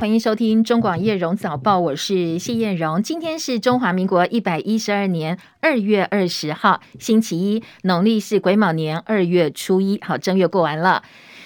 欢迎收听中广叶荣早报，我是谢艳荣。今天是中华民国一百一十二年二月二十号，星期一，农历是癸卯年二月初一。好，正月过完了。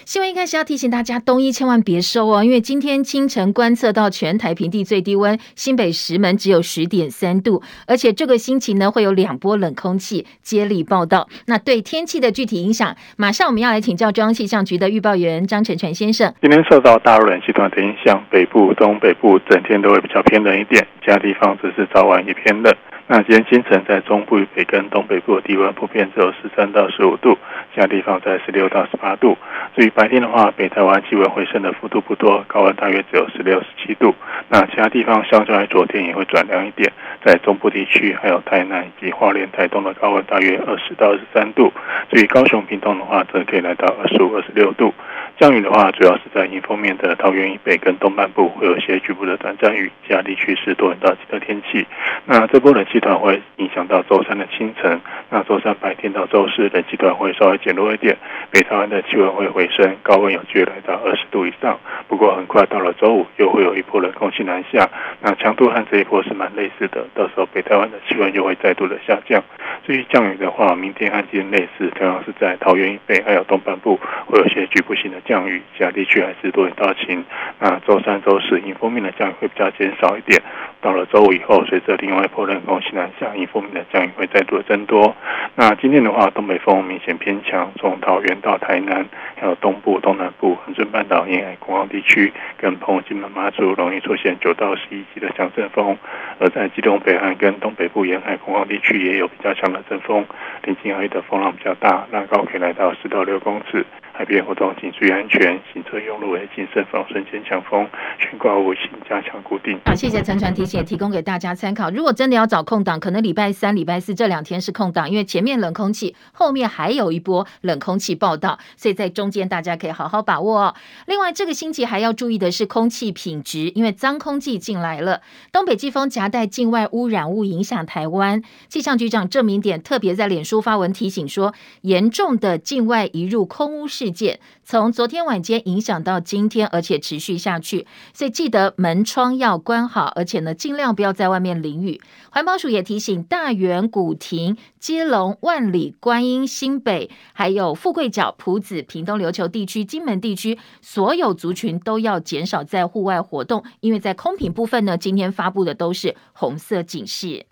新闻一开始要提醒大家，冬衣千万别收哦，因为今天清晨观测到全台平地最低温，新北石门只有十点三度，而且这个星期呢会有两波冷空气接力报道。那对天气的具体影响，马上我们要来请教中央气象局的预报员张成全先生。今天受到大陆冷气团的影响，北部、东北部整天都会比较偏冷一点，其他地方只是早晚也偏冷。那今天清晨在中部以北跟东北部的低温普遍只有十三到十五度，其他地方在十六到十八度。至于白天的话，北台湾气温回升的幅度不多，高温大约只有十六、十七度。那其他地方相较于昨天也会转凉一点，在中部地区还有台南以及花莲、台东的高温大约二十到二十三度。至于高雄、屏东的话，则可以来到二十五、二十六度。降雨的话，主要是在迎风面的桃园以北跟东半部会有些局部的短暂雨，其他地区是多云到晴的天气。那这波冷气团会影响到周三的清晨，那周三白天到周四冷气团会稍微减弱一点，北台湾的气温会回升，高温有机会来到二十度以上。不过很快到了周五，又会有一波冷空气南下，那强度和这一波是蛮类似的，到时候北台湾的气温又会再度的下降。至于降雨的话，明天和今天类似，同样是在桃园以北还有东半部会有些局部性的降雨，其他地区还是多云到晴。那周三、周四迎风面的降雨会比较减少一点。到了周五以后，随着另外一波冷空气南下，迎风面的降雨会再度增多。那今天的话，东北风明显偏强，从桃园到台南，还有东部、东南部、恒春半岛沿海、空旷地区，跟澎湖、金门、马祖容易出现九到十一级的强阵风。而在基隆北岸跟东北部沿海、空旷地区也有比较强的。阵风，临近而已的风浪比较大，浪高可以来到四到六公尺。海边活动请注意安全，行车用路为谨慎防瞬间强风，悬挂物请加强固定。好，谢谢陈传提醒，提供给大家参考。如果真的要找空档，可能礼拜三、礼拜四这两天是空档，因为前面冷空气，后面还有一波冷空气报道，所以在中间大家可以好好把握哦。另外，这个星期还要注意的是空气品质，因为脏空气进来了，东北季风夹带境外污染物影响台湾。气象局长郑明典特别在脸书发文提醒说，严重的境外移入空污事件从昨天晚间影响到今天，而且持续下去，所以记得门窗要关好，而且呢，尽量不要在外面淋雨。环保署也提醒大园、古亭、基隆、万里、观音、新北，还有富贵角、埔子、屏东、琉球地区、金门地区所有族群都要减少在户外活动，因为在空品部分呢，今天发布的都是红色警示。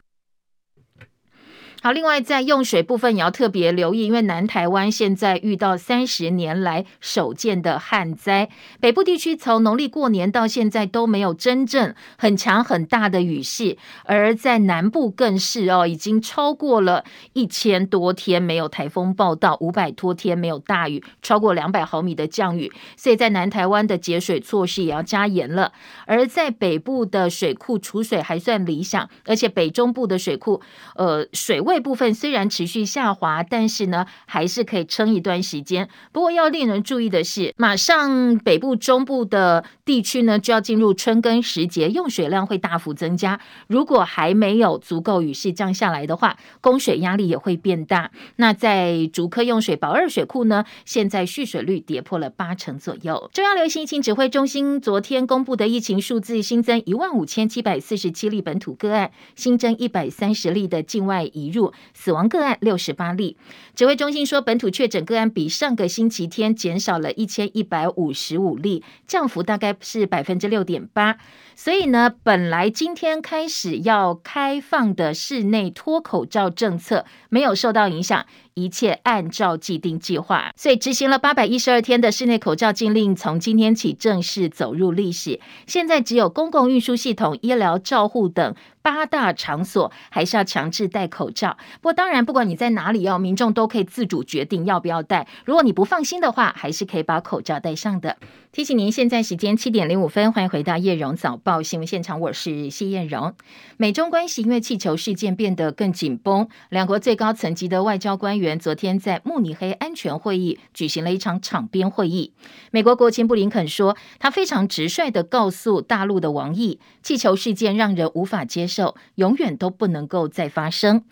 好，另外在用水部分也要特别留意，因为南台湾现在遇到三十年来首见的旱灾，北部地区从农历过年到现在都没有真正很强很大的雨势，而在南部更是哦，已经超过了一千多天没有台风报道，五百多天没有大雨，超过两百毫米的降雨，所以在南台湾的节水措施也要加严了。而在北部的水库储水还算理想，而且北中部的水库，呃，水位。这部分虽然持续下滑，但是呢，还是可以撑一段时间。不过要令人注意的是，马上北部、中部的地区呢，就要进入春耕时节，用水量会大幅增加。如果还没有足够雨势降下来的话，供水压力也会变大。那在竹科用水宝二水库呢，现在蓄水率跌破了八成左右。中央流行疫情指挥中心昨天公布的疫情数字，新增一万五千七百四十七例本土个案，新增一百三十例的境外移入。死亡个案六十八例，指挥中心说，本土确诊个案比上个星期天减少了一千一百五十五例，降幅大概是百分之六点八。所以呢，本来今天开始要开放的室内脱口罩政策没有受到影响。一切按照既定计划，所以执行了八百一十二天的室内口罩禁令，从今天起正式走入历史。现在只有公共运输系统、医疗照护等八大场所还是要强制戴口罩。不过，当然，不管你在哪里哦，民众都可以自主决定要不要戴。如果你不放心的话，还是可以把口罩戴上的。提醒您，现在时间七点零五分，欢迎回到叶荣早报新闻现场，我是谢艳荣。美中关系因为气球事件变得更紧绷，两国最高层级的外交官员昨天在慕尼黑安全会议举行了一场场边会议。美国国务卿布林肯说，他非常直率的告诉大陆的王毅，气球事件让人无法接受，永远都不能够再发生。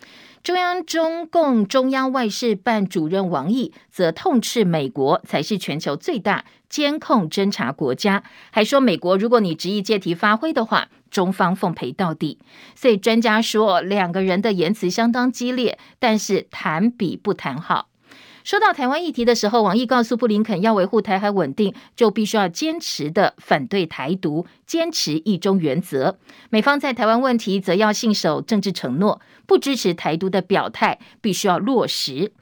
中央中共中央外事办主任王毅则痛斥美国才是全球最大监控侦查国家，还说美国如果你执意借题发挥的话，中方奉陪到底。所以专家说，两个人的言辞相当激烈，但是谈比不谈好。说到台湾议题的时候，王毅告诉布林肯，要维护台海稳定，就必须要坚持的反对台独，坚持一中原则。美方在台湾问题则要信守政治承诺，不支持台独的表态必须要落实。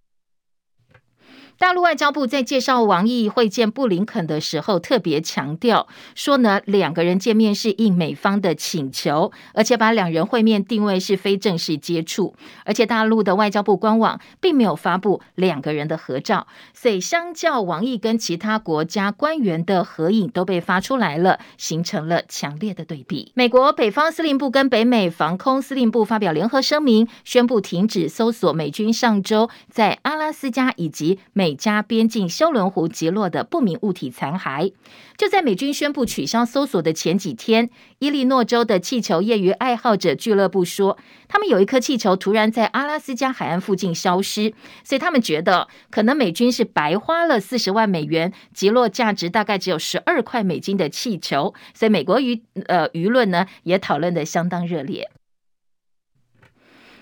大陆外交部在介绍王毅会见布林肯的时候，特别强调说呢，两个人见面是应美方的请求，而且把两人会面定位是非正式接触，而且大陆的外交部官网并没有发布两个人的合照，所以相较王毅跟其他国家官员的合影都被发出来了，形成了强烈的对比。美国北方司令部跟北美防空司令部发表联合声明，宣布停止搜索美军上周在阿拉斯加以及美。美加边境休伦湖击落的不明物体残骸，就在美军宣布取消搜索的前几天，伊利诺州的气球业余爱好者俱乐部说，他们有一颗气球突然在阿拉斯加海岸附近消失，所以他们觉得可能美军是白花了四十万美元击落价值大概只有十二块美金的气球，所以美国舆呃舆论呢也讨论得相当热烈。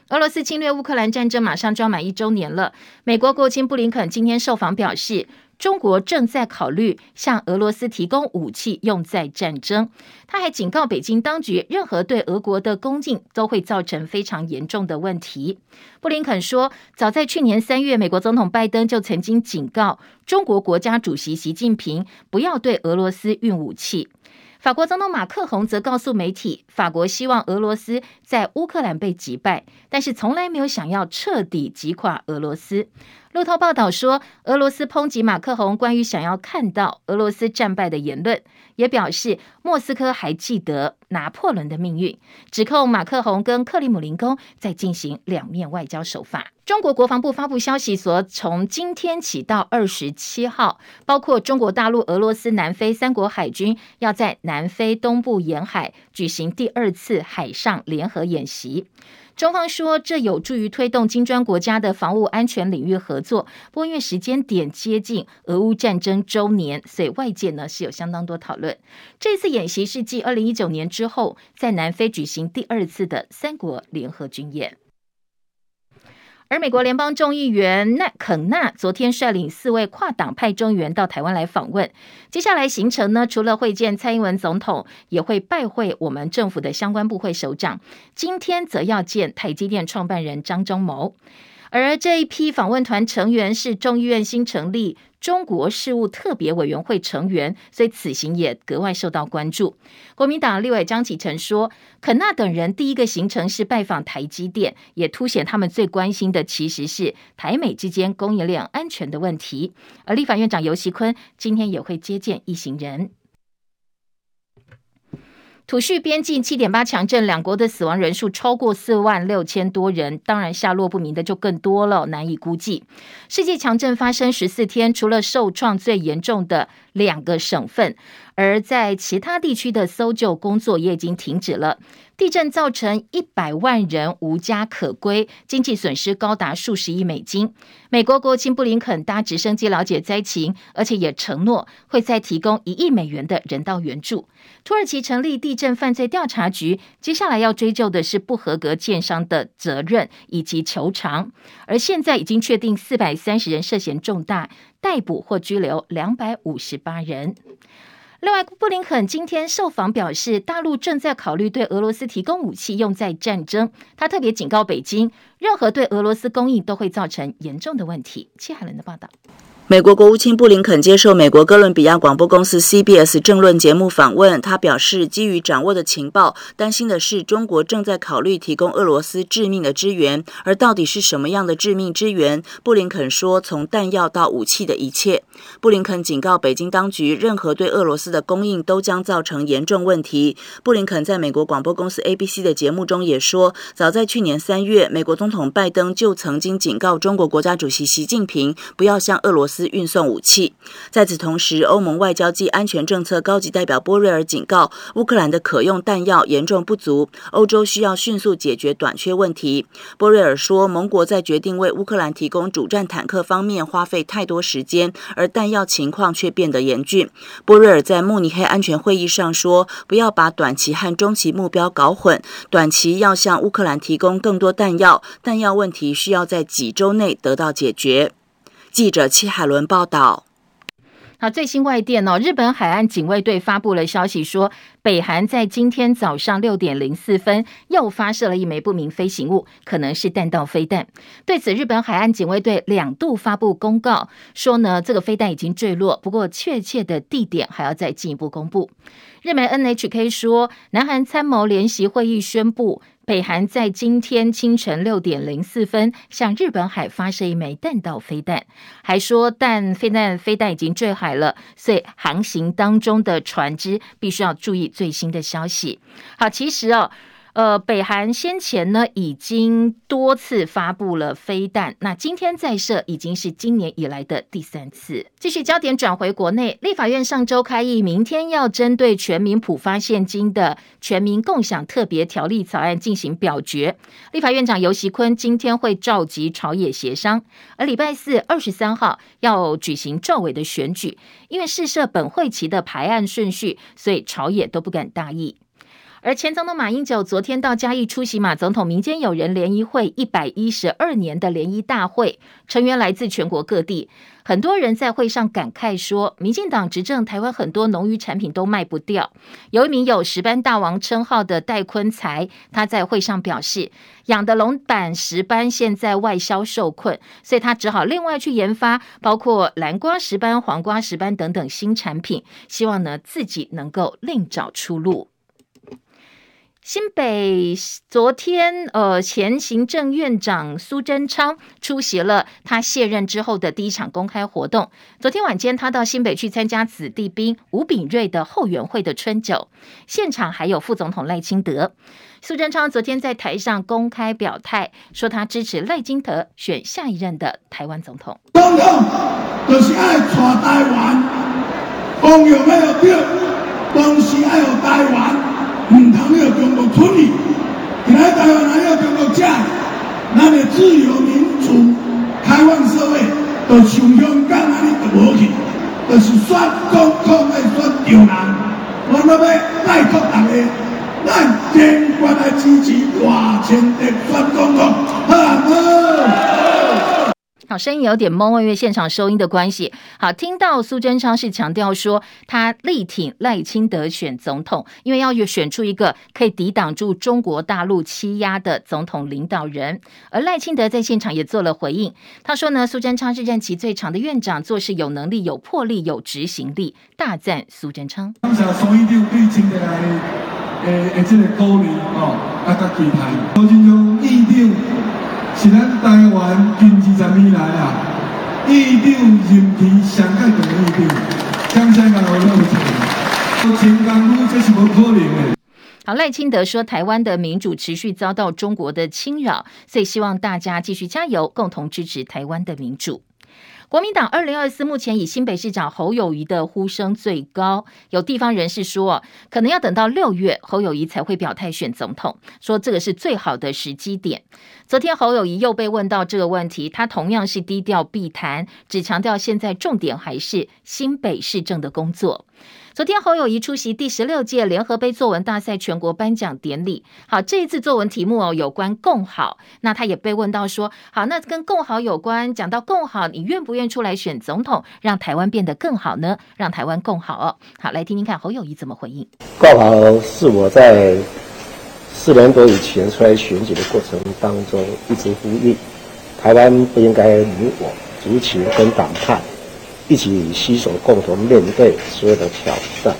俄罗斯侵略乌克兰战争马上就要满一周年了。美国国务卿布林肯今天受访表示，中国正在考虑向俄罗斯提供武器用在战争。他还警告北京当局，任何对俄国的攻击都会造成非常严重的问题。布林肯说，早在去年三月，美国总统拜登就曾经警告中国国家主席习近平不要对俄罗斯运武器。法国总统马克宏则告诉媒体，法国希望俄罗斯在乌克兰被击败，但是从来没有想要彻底击垮俄罗斯。路透报道说，俄罗斯抨击马克宏关于想要看到俄罗斯战败的言论，也表示莫斯科还记得拿破仑的命运，指控马克宏跟克里姆林宫在进行两面外交手法。中国国防部发布消息说，从今天起到二十七号，包括中国大陆、俄罗斯、南非三国海军要在南非东部沿海举行第二次海上联合演习。中方说，这有助于推动金砖国家的防务安全领域合作。不过，因为时间点接近俄乌战争周年，所以外界呢是有相当多讨论。这次演演习是继二零一九年之后，在南非举行第二次的三国联合军演。而美国联邦众议员奈肯纳昨天率领四位跨党派众议员到台湾来访问。接下来行程呢，除了会见蔡英文总统，也会拜会我们政府的相关部会首长。今天则要见台积电创办人张忠谋。而这一批访问团成员是众议院新成立中国事务特别委员会成员，所以此行也格外受到关注。国民党立委张启成说，肯纳等人第一个行程是拜访台积电，也凸显他们最关心的其实是台美之间供应链安全的问题。而立法院长游锡堃今天也会接见一行人。土叙边境七点八强震，两国的死亡人数超过四万六千多人，当然下落不明的就更多了，难以估计。世界强震发生十四天，除了受创最严重的两个省份。而在其他地区的搜救工作也已经停止了。地震造成一百万人无家可归，经济损失高达数十亿美金。美国国务卿布林肯搭直升机了解灾情，而且也承诺会再提供一亿美元的人道援助。土耳其成立地震犯罪调查局，接下来要追究的是不合格建商的责任以及求偿。而现在已经确定四百三十人涉嫌重大，逮捕或拘留两百五十八人。另外，布林肯今天受访表示，大陆正在考虑对俄罗斯提供武器用在战争。他特别警告北京，任何对俄罗斯供应都会造成严重的问题。海伦的报道。美国国务卿布林肯接受美国哥伦比亚广播公司 CBS 政论节目访问，他表示，基于掌握的情报，担心的是中国正在考虑提供俄罗斯致命的支援，而到底是什么样的致命支援？布林肯说，从弹药到武器的一切。布林肯警告北京当局，任何对俄罗斯的供应都将造成严重问题。布林肯在美国广播公司 ABC 的节目中也说，早在去年三月，美国总统拜登就曾经警告中国国家主席习近平，不要向俄罗斯。斯运送武器。在此同时，欧盟外交暨安全政策高级代表波瑞尔警告，乌克兰的可用弹药严重不足，欧洲需要迅速解决短缺问题。波瑞尔说，盟国在决定为乌克兰提供主战坦克方面花费太多时间，而弹药情况却变得严峻。波瑞尔在慕尼黑安全会议上说，不要把短期和中期目标搞混，短期要向乌克兰提供更多弹药，弹药问题需要在几周内得到解决。记者戚海伦报道。好，最新外电哦，日本海岸警卫队发布了消息说，北韩在今天早上六点零四分又发射了一枚不明飞行物，可能是弹道飞弹。对此，日本海岸警卫队两度发布公告，说呢，这个飞弹已经坠落，不过确切的地点还要再进一步公布。日媒 NHK 说，南韩参谋联席会议宣布。北韩在今天清晨六点零四分向日本海发射一枚弹道飞弹，还说但飞弹飞弹已经坠海了，所以航行当中的船只必须要注意最新的消息。好，其实哦。呃，北韩先前呢已经多次发布了飞弹，那今天再射已经是今年以来的第三次。继续焦点转回国内，立法院上周开议，明天要针对全民普发现金的全民共享特别条例草案进行表决。立法院长游锡坤今天会召集朝野协商，而礼拜四二十三号要举行召委的选举，因为试设本会期的排案顺序，所以朝野都不敢大意。而前总统马英九昨天到嘉义出席马总统民间友人联谊会一百一十二年的联谊大会，成员来自全国各地，很多人在会上感慨说，民进党执政台湾很多农渔产品都卖不掉。有一名有石斑大王称号的戴坤才，他在会上表示，养的龙板石斑现在外销受困，所以他只好另外去研发，包括蓝瓜石斑、黄瓜石斑等等新产品，希望呢自己能够另找出路。新北昨天，呃，前行政院长苏贞昌出席了他卸任之后的第一场公开活动。昨天晚间，他到新北去参加子弟兵吴秉叡的后援会的春酒，现场还有副总统赖清德。苏贞昌昨天在台上公开表态，说他支持赖清德选下一任的台湾总统。总统就是爱带台湾，公有没有掉，东西爱有台湾。唔通要中国出力，你来台湾还要中国架，那你自由民主开放社会，都想香港哪里都无去，就是选总统来选对人，我那要拜托大家，咱坚决来支持赖清德选总统，好唔好？好，声音有点懵，因为现场收音的关系。好，听到苏贞昌是强调说，他力挺赖清德选总统，因为要选出一个可以抵挡住中国大陆欺压的总统领导人。而赖清德在现场也做了回应，他说呢，苏贞昌是任期最长的院长，做事有能力、有魄力、有执行力，大赞苏贞昌。是咱台湾近二十年来啊，议长任期上届长的议长，江山高楼大，前港路这是无可能的。好，赖清德说，台湾的民主持续遭到中国的侵扰，所以希望大家继续加油，共同支持台湾的民主。国民党二零二四目前以新北市长侯友谊的呼声最高，有地方人士说，可能要等到六月侯友谊才会表态选总统，说这个是最好的时机点。昨天侯友谊又被问到这个问题，他同样是低调避谈，只强调现在重点还是新北市政的工作。昨天侯友宜出席第十六届联合杯作文大赛全国颁奖典礼。好，这一次作文题目哦有关共好，那他也被问到说，好，那跟共好有关，讲到共好，你愿不愿出来选总统，让台湾变得更好呢？让台湾共好哦。好，来听听看侯友宜怎么回应。共好是我在四年多以前出来选举的过程当中一直呼吁，台湾不应该你我族群跟党派。一起携手共同面对所有的挑战。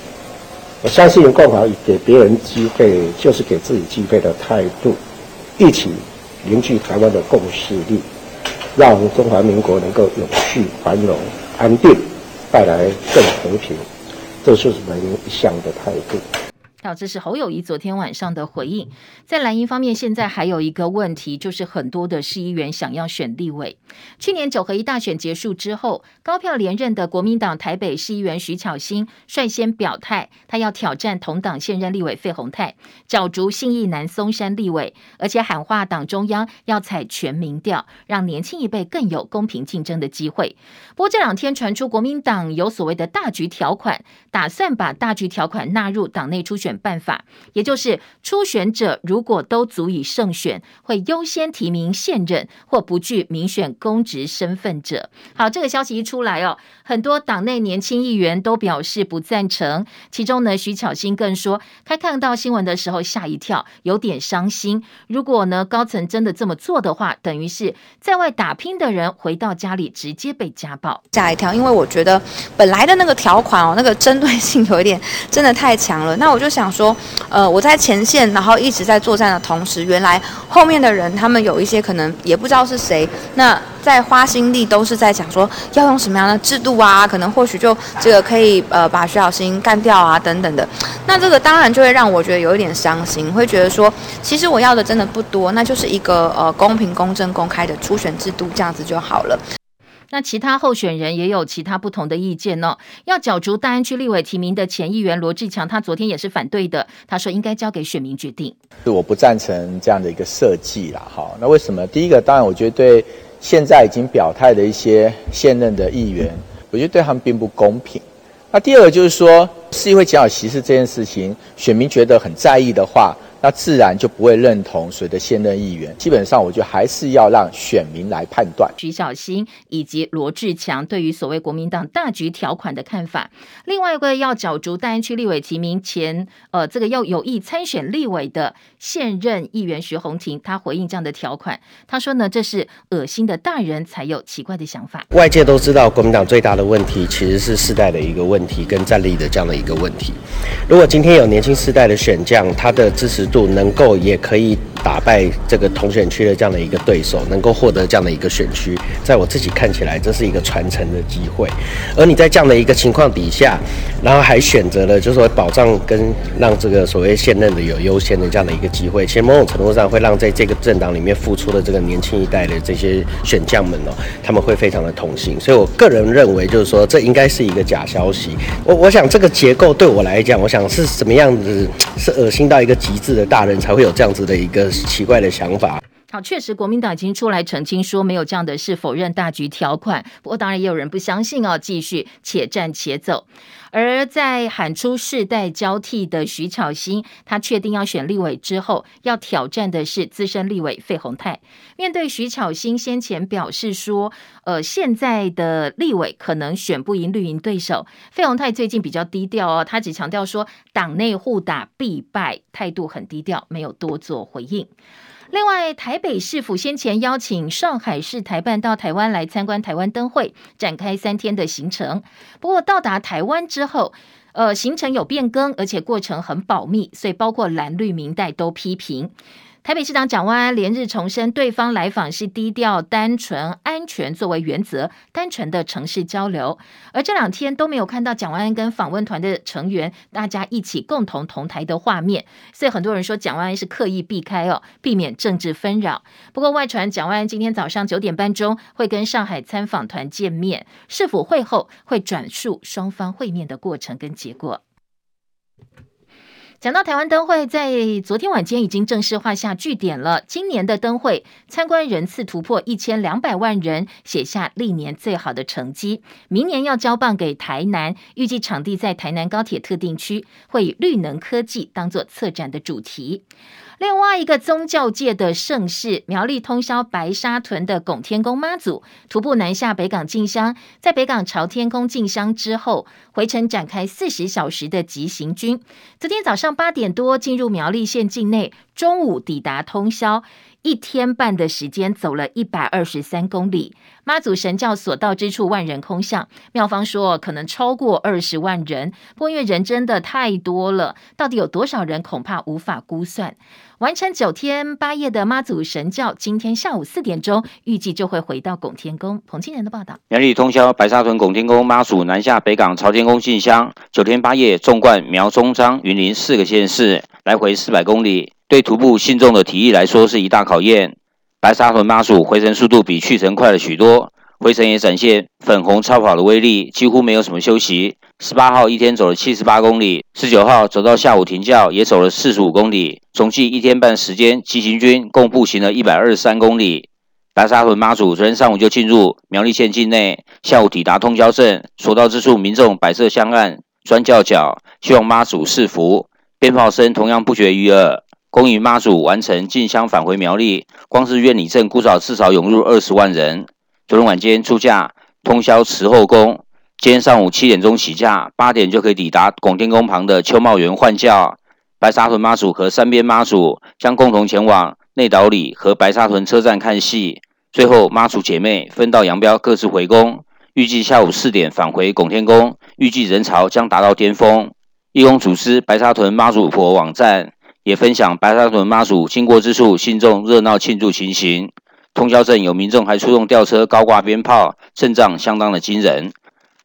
我相信共好给别人机会，就是给自己机会的态度。一起凝聚台湾的共识力，让中华民国能够永续繁荣安定，带来更和平。这就是我们一向的态度。这是侯友谊昨天晚上的回应。在蓝营方面，现在还有一个问题，就是很多的市议员想要选立委。去年九合一大选结束之后，高票连任的国民党台北市议员徐巧芯率先表态，他要挑战同党现任立委费鸿泰，角逐信义南松山立委，而且喊话党中央要采全民调，让年轻一辈更有公平竞争的机会。不过这两天传出国民党有所谓的大局条款，打算把大局条款纳入党内初选。办法，也就是初选者如果都足以胜选，会优先提名现任或不具民选公职身份者。好，这个消息一出来哦，很多党内年轻议员都表示不赞成。其中呢，徐巧芯更说，他看到新闻的时候吓一跳，有点伤心。如果呢，高层真的这么做的话，等于是在外打拼的人回到家里直接被家暴，吓一跳。因为我觉得本来的那个条款哦，那个针对性有一点真的太强了。那我就想。想说，呃，我在前线，然后一直在作战的同时，原来后面的人他们有一些可能也不知道是谁，那在花心力都是在讲说要用什么样的制度啊，可能或许就这个可以呃把徐小新干掉啊等等的，那这个当然就会让我觉得有一点伤心，会觉得说其实我要的真的不多，那就是一个呃公平、公正、公开的初选制度，这样子就好了。那其他候选人也有其他不同的意见呢、哦。要角逐大安区立委提名的前议员罗志强，他昨天也是反对的。他说应该交给选民决定。是我不赞成这样的一个设计啦。好，那为什么？第一个，当然我觉得对现在已经表态的一些现任的议员，我觉得对他们并不公平。那第二个就是说，市议会减少席次这件事情，选民觉得很在意的话。那自然就不会认同谁的现任议员。基本上，我觉得还是要让选民来判断。徐小新以及罗志强对于所谓国民党大局条款的看法。另外一个要角逐大安区立委提名前，呃，这个要有意参选立委的现任议员徐宏庭，他回应这样的条款，他说呢，这是恶心的大人才有奇怪的想法。外界都知道，国民党最大的问题其实是世代的一个问题，跟战力的这样的一个问题。如果今天有年轻世代的选将，他的支持度能够也可以打败这个同选区的这样的一个对手，能够获得这样的一个选区，在我自己看起来，这是一个传承的机会。而你在这样的一个情况底下，然后还选择了就是说保障跟让这个所谓现任的有优先的这样的一个机会，其实某种程度上会让在这个政党里面付出的这个年轻一代的这些选将们哦，他们会非常的痛心。所以我个人认为，就是说这应该是一个假消息。我我想这个结构对我来讲，我想是什么样子，是恶心到一个极致的大人才会有这样子的一个奇怪的想法。好，确实，国民党已经出来澄清说没有这样的事，否认大局条款。不过，当然也有人不相信哦，继续且战且走。而在喊出世代交替的徐巧芯，他确定要选立委之后，要挑战的是资深立委费鸿泰。面对徐巧芯先前表示说，呃，现在的立委可能选不赢绿营对手，费鸿泰最近比较低调哦，他只强调说党内互打必败，态度很低调，没有多做回应。另外，台北市府先前邀请上海市台办到台湾来参观台湾灯会，展开三天的行程。不过到达台湾之后，呃，行程有变更，而且过程很保密，所以包括蓝绿明代都批评。台北市长蒋万安连日重申，对方来访是低调、单纯、安全作为原则，单纯的城市交流。而这两天都没有看到蒋万安跟访问团的成员大家一起共同同台的画面，所以很多人说蒋万安是刻意避开哦，避免政治纷扰。不过外传蒋万安今天早上九点半钟会跟上海参访团见面，是否会后会转述双方会面的过程跟结果。讲到台湾灯会，在昨天晚间已经正式画下句点了。今年的灯会参观人次突破一千两百万人，写下历年最好的成绩。明年要交棒给台南，预计场地在台南高铁特定区，会以绿能科技当作策展的主题。另外一个宗教界的盛事，苗栗通宵白沙屯的拱天宫妈祖徒步南下北港进香，在北港朝天宫进香之后，回程展开四十小时的急行军。昨天早上八点多进入苗栗县境内，中午抵达通宵，一天半的时间走了一百二十三公里。妈祖神教所到之处，万人空巷。庙方说可能超过二十万人，不过因为人真的太多了，到底有多少人，恐怕无法估算。完成九天八夜的妈祖神教，今天下午四点钟预计就会回到拱天宫。彭清仁的报道：苗栗通宵白沙屯拱天宫妈祖南下北港朝天宫进香，九天八夜纵贯苗中彰云林四个县市，来回四百公里，对徒步信众的体力来说是一大考验。白沙屯妈祖回程速度比去程快了许多。回程也展现粉红超跑的威力，几乎没有什么休息。十八号一天走了七十八公里，十九号走到下午停轿也走了四十五公里，总计一天半时间，急行军共步行了一百二十三公里。白沙屯妈祖昨天上午就进入苗栗县境内，下午抵达通霄镇，所到之处民众摆设香案、砖轿脚，希望妈祖赐福。鞭炮声同样不绝于耳。恭迎妈祖完成进香返回苗栗，光是苑里镇估少至少涌入二十万人。昨天晚间出驾通宵慈后宫，今天上午七点钟起驾，八点就可以抵达拱天宫旁的秋茂园换轿。白沙屯妈祖和三边妈祖将共同前往内岛里和白沙屯车站看戏，最后妈祖姐妹分道扬镳，各自回宫。预计下午四点返回拱天宫，预计人潮将达到巅峰。义工组织白沙屯妈祖婆网站也分享白沙屯妈祖经过之处，信众热闹庆祝情形。通宵镇有民众还出动吊车高挂鞭炮，阵仗相当的惊人。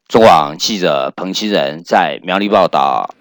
中网记者彭清仁在苗栗报道。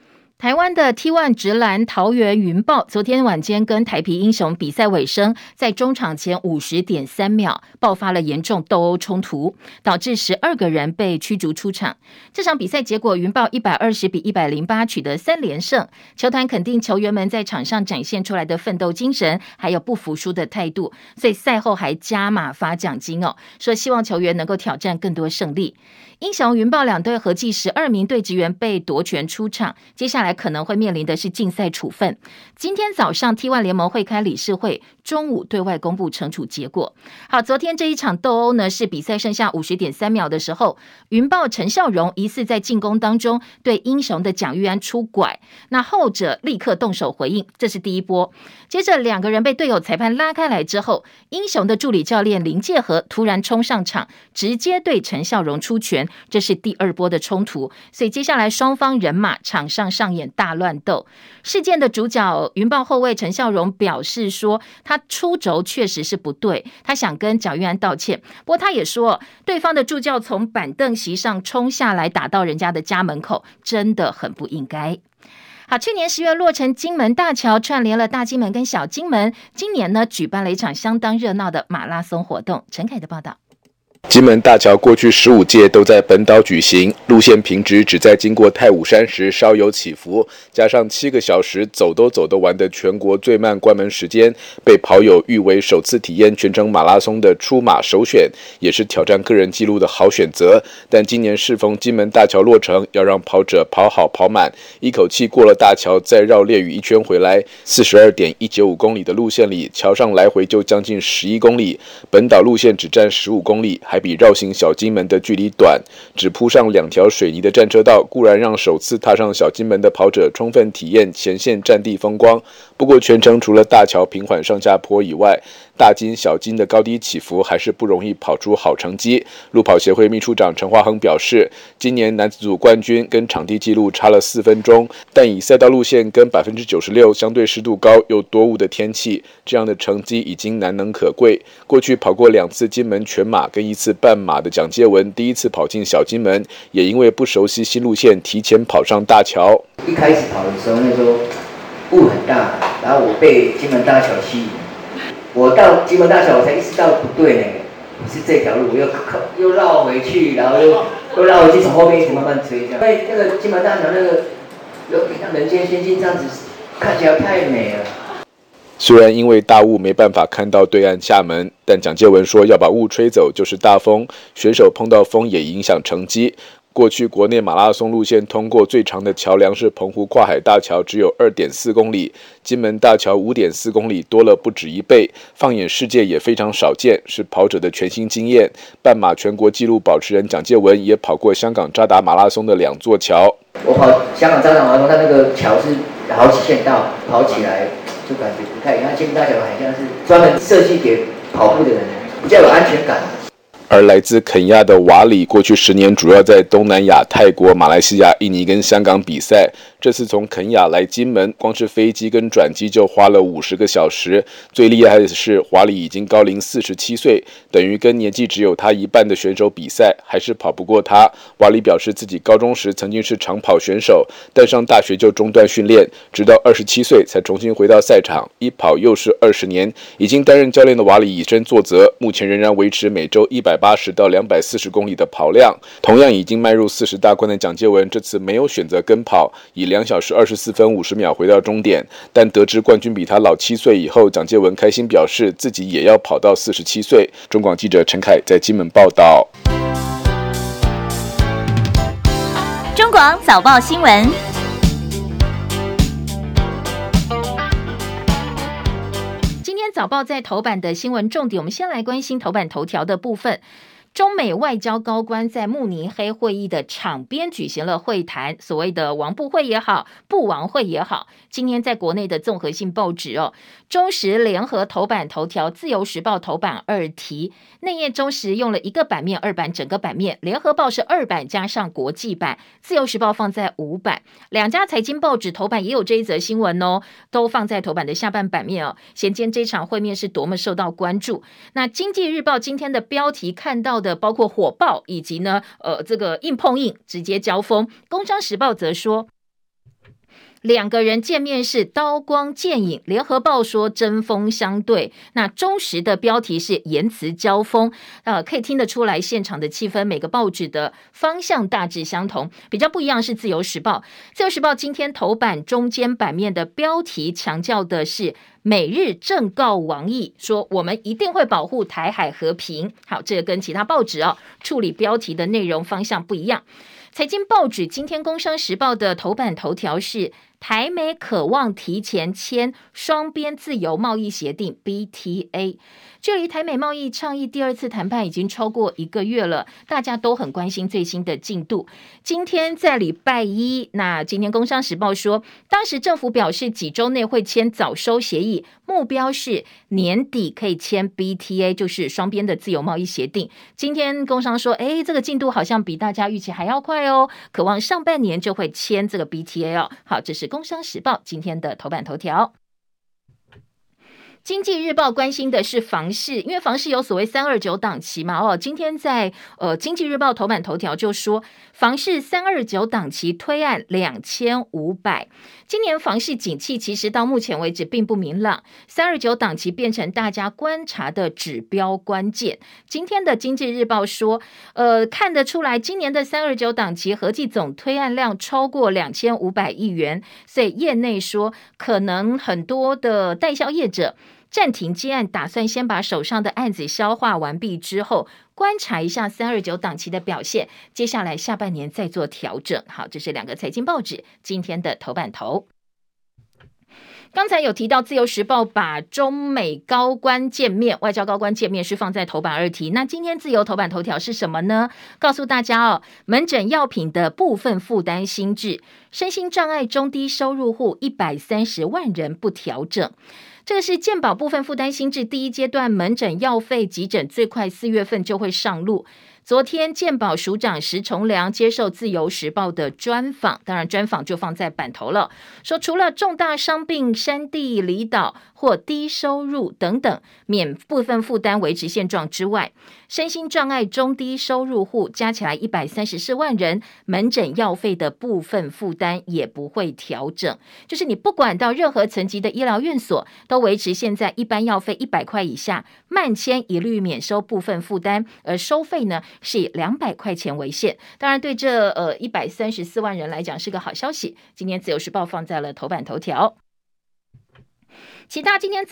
台湾的 T1 直篮桃园云豹昨天晚间跟台啤英雄比赛尾声，在中场前五十点三秒爆发了严重斗殴冲突，导致十二个人被驱逐出场。这场比赛结果，云豹一百二十比一百零八取得三连胜。球团肯定球员们在场上展现出来的奋斗精神，还有不服输的态度，所以赛后还加码发奖金哦，说希望球员能够挑战更多胜利。英雄云豹两队合计十二名队职员被夺权出场，接下来可能会面临的是禁赛处分。今天早上 T1 联盟会开理事会，中午对外公布惩处结果。好，昨天这一场斗殴呢，是比赛剩下五十点三秒的时候，云豹陈孝荣疑似在进攻当中对英雄的蒋玉安出拐，那后者立刻动手回应，这是第一波。接着两个人被队友裁判拉开来之后，英雄的助理教练林介和突然冲上场，直接对陈孝荣出拳。这是第二波的冲突，所以接下来双方人马场上上演大乱斗。事件的主角云豹后卫陈孝荣表示说，他出轴确实是不对，他想跟蒋玉安道歉。不过他也说，对方的助教从板凳席上冲下来打到人家的家门口，真的很不应该。好，去年十月落成金门大桥串联了大金门跟小金门，今年呢举办了一场相当热闹的马拉松活动。陈凯的报道。金门大桥过去十五届都在本岛举行，路线平直，只在经过太武山时稍有起伏，加上七个小时走都走得完的全国最慢关门时间，被跑友誉为首次体验全程马拉松的出马首选，也是挑战个人纪录的好选择。但今年适逢金门大桥落成，要让跑者跑好跑满，一口气过了大桥，再绕烈屿一圈回来，四十二点一九五公里的路线里，桥上来回就将近十一公里，本岛路线只占十五公里，还比绕行小金门的距离短，只铺上两条水泥的战车道，固然让首次踏上小金门的跑者充分体验前线战地风光。不过全程除了大桥平缓上下坡以外，大金小金的高低起伏还是不容易跑出好成绩。路跑协会秘书长陈华恒表示，今年男子组冠军跟场地纪录差了四分钟，但以赛道路线跟百分之九十六相对湿度高又多雾的天气，这样的成绩已经难能可贵。过去跑过两次金门全马跟一次半马的蒋介文，第一次跑进小金门，也因为不熟悉新路线，提前跑上大桥。一开始跑的时候，那时候雾很大，然后我被金门大桥吸引。我到金门大桥，我才意识到不对呢，是这条路，我又又绕回去，然后又 又绕回去，从后面一直慢慢追这样。因为那个金门大桥那个有点像人间仙境这样子，看起来太美了。虽然因为大雾没办法看到对岸厦门，但蒋介文说要把雾吹走就是大风，选手碰到风也影响成绩。过去国内马拉松路线通过最长的桥梁是澎湖跨海大桥，只有二点四公里；金门大桥五点四公里，多了不止一倍。放眼世界也非常少见，是跑者的全新经验。半马全国纪录保持人蒋介文也跑过香港渣打马拉松的两座桥。我跑香港渣打马拉松，它那个桥是好几线道，跑起来。就感觉不太一样。金门大桥好像是专门设计给跑步的人，比较有安全感。而来自肯亚的瓦里，过去十年主要在东南亚、泰国、马来西亚、印尼跟香港比赛。这次从肯亚来金门，光是飞机跟转机就花了五十个小时。最厉害的是，瓦里已经高龄四十七岁，等于跟年纪只有他一半的选手比赛，还是跑不过他。瓦里表示自己高中时曾经是长跑选手，但上大学就中断训练，直到二十七岁才重新回到赛场，一跑又是二十年。已经担任教练的瓦里以身作则，目前仍然维持每周一百。八十到两百四十公里的跑量，同样已经迈入四十大关的蒋介文，这次没有选择跟跑，以两小时二十四分五十秒回到终点。但得知冠军比他老七岁以后，蒋介文开心表示自己也要跑到四十七岁。中广记者陈凯在金门报道。中广早报新闻。早报在头版的新闻重点，我们先来关心头版头条的部分。中美外交高官在慕尼黑会议的场边举行了会谈，所谓的王部会也好，部王会也好。今天在国内的综合性报纸哦，中时联合头版头条，自由时报头版二题，内页中时用了一个版面，二版整个版面，联合报是二版加上国际版，自由时报放在五版。两家财经报纸头版也有这一则新闻哦，都放在头版的下半版面哦，显见这场会面是多么受到关注。那经济日报今天的标题看到的包括火爆以及呢，呃，这个硬碰硬直接交锋。工商时报则说，两个人见面是刀光剑影。联合报说针锋相对。那中时的标题是言辞交锋，呃，可以听得出来现场的气氛。每个报纸的方向大致相同，比较不一样是自由时报。自由时报今天头版中间版面的标题强调的是。美日正告王毅说：“我们一定会保护台海和平。”好，这个跟其他报纸哦处理标题的内容方向不一样。财经报纸今天《工商时报》的头版头条是。台美渴望提前签双边自由贸易协定 BTA，距离台美贸易倡议第二次谈判已经超过一个月了，大家都很关心最新的进度。今天在礼拜一，那今天《工商时报》说，当时政府表示几周内会签早收协议，目标是年底可以签 BTA，就是双边的自由贸易协定。今天工商说，哎，这个进度好像比大家预期还要快哦，渴望上半年就会签这个 BTA 哦。好，这是。《工商时报》今天的头版头条。经济日报关心的是房市，因为房市有所谓三二九档期嘛。哦，今天在呃经济日报头版头条就说，房市三二九档期推案两千五百。今年房市景气其实到目前为止并不明朗，三二九档期变成大家观察的指标关键。今天的经济日报说，呃，看得出来今年的三二九档期合计总推案量超过两千五百亿元，所以业内说可能很多的代销业者。暂停接案，打算先把手上的案子消化完毕之后，观察一下三二九档期的表现，接下来下半年再做调整。好，这是两个财经报纸今天的头版头。刚才有提到《自由时报》把中美高官见面、外交高官见面是放在头版二题。那今天自由头版头条是什么呢？告诉大家哦，门诊药品的部分负担新制，身心障碍中低收入户一百三十万人不调整。这个是健保部分负担新制第一阶段门诊药费急诊，最快四月份就会上路。昨天健保署长石崇良接受自由时报的专访，当然专访就放在版头了，说除了重大伤病、山地离岛或低收入等等免部分负担维持现状之外，身心障碍中低收入户加起来一百三十四万人，门诊药费的部分负担也不会调整，就是你不管到任何层级的医疗院所，都维持现在一般药费一百块以下，慢签一律免收部分负担，而收费呢？是以两百块钱为限，当然对这呃一百三十四万人来讲是个好消息。今天自由时报放在了头版头条，其他今天。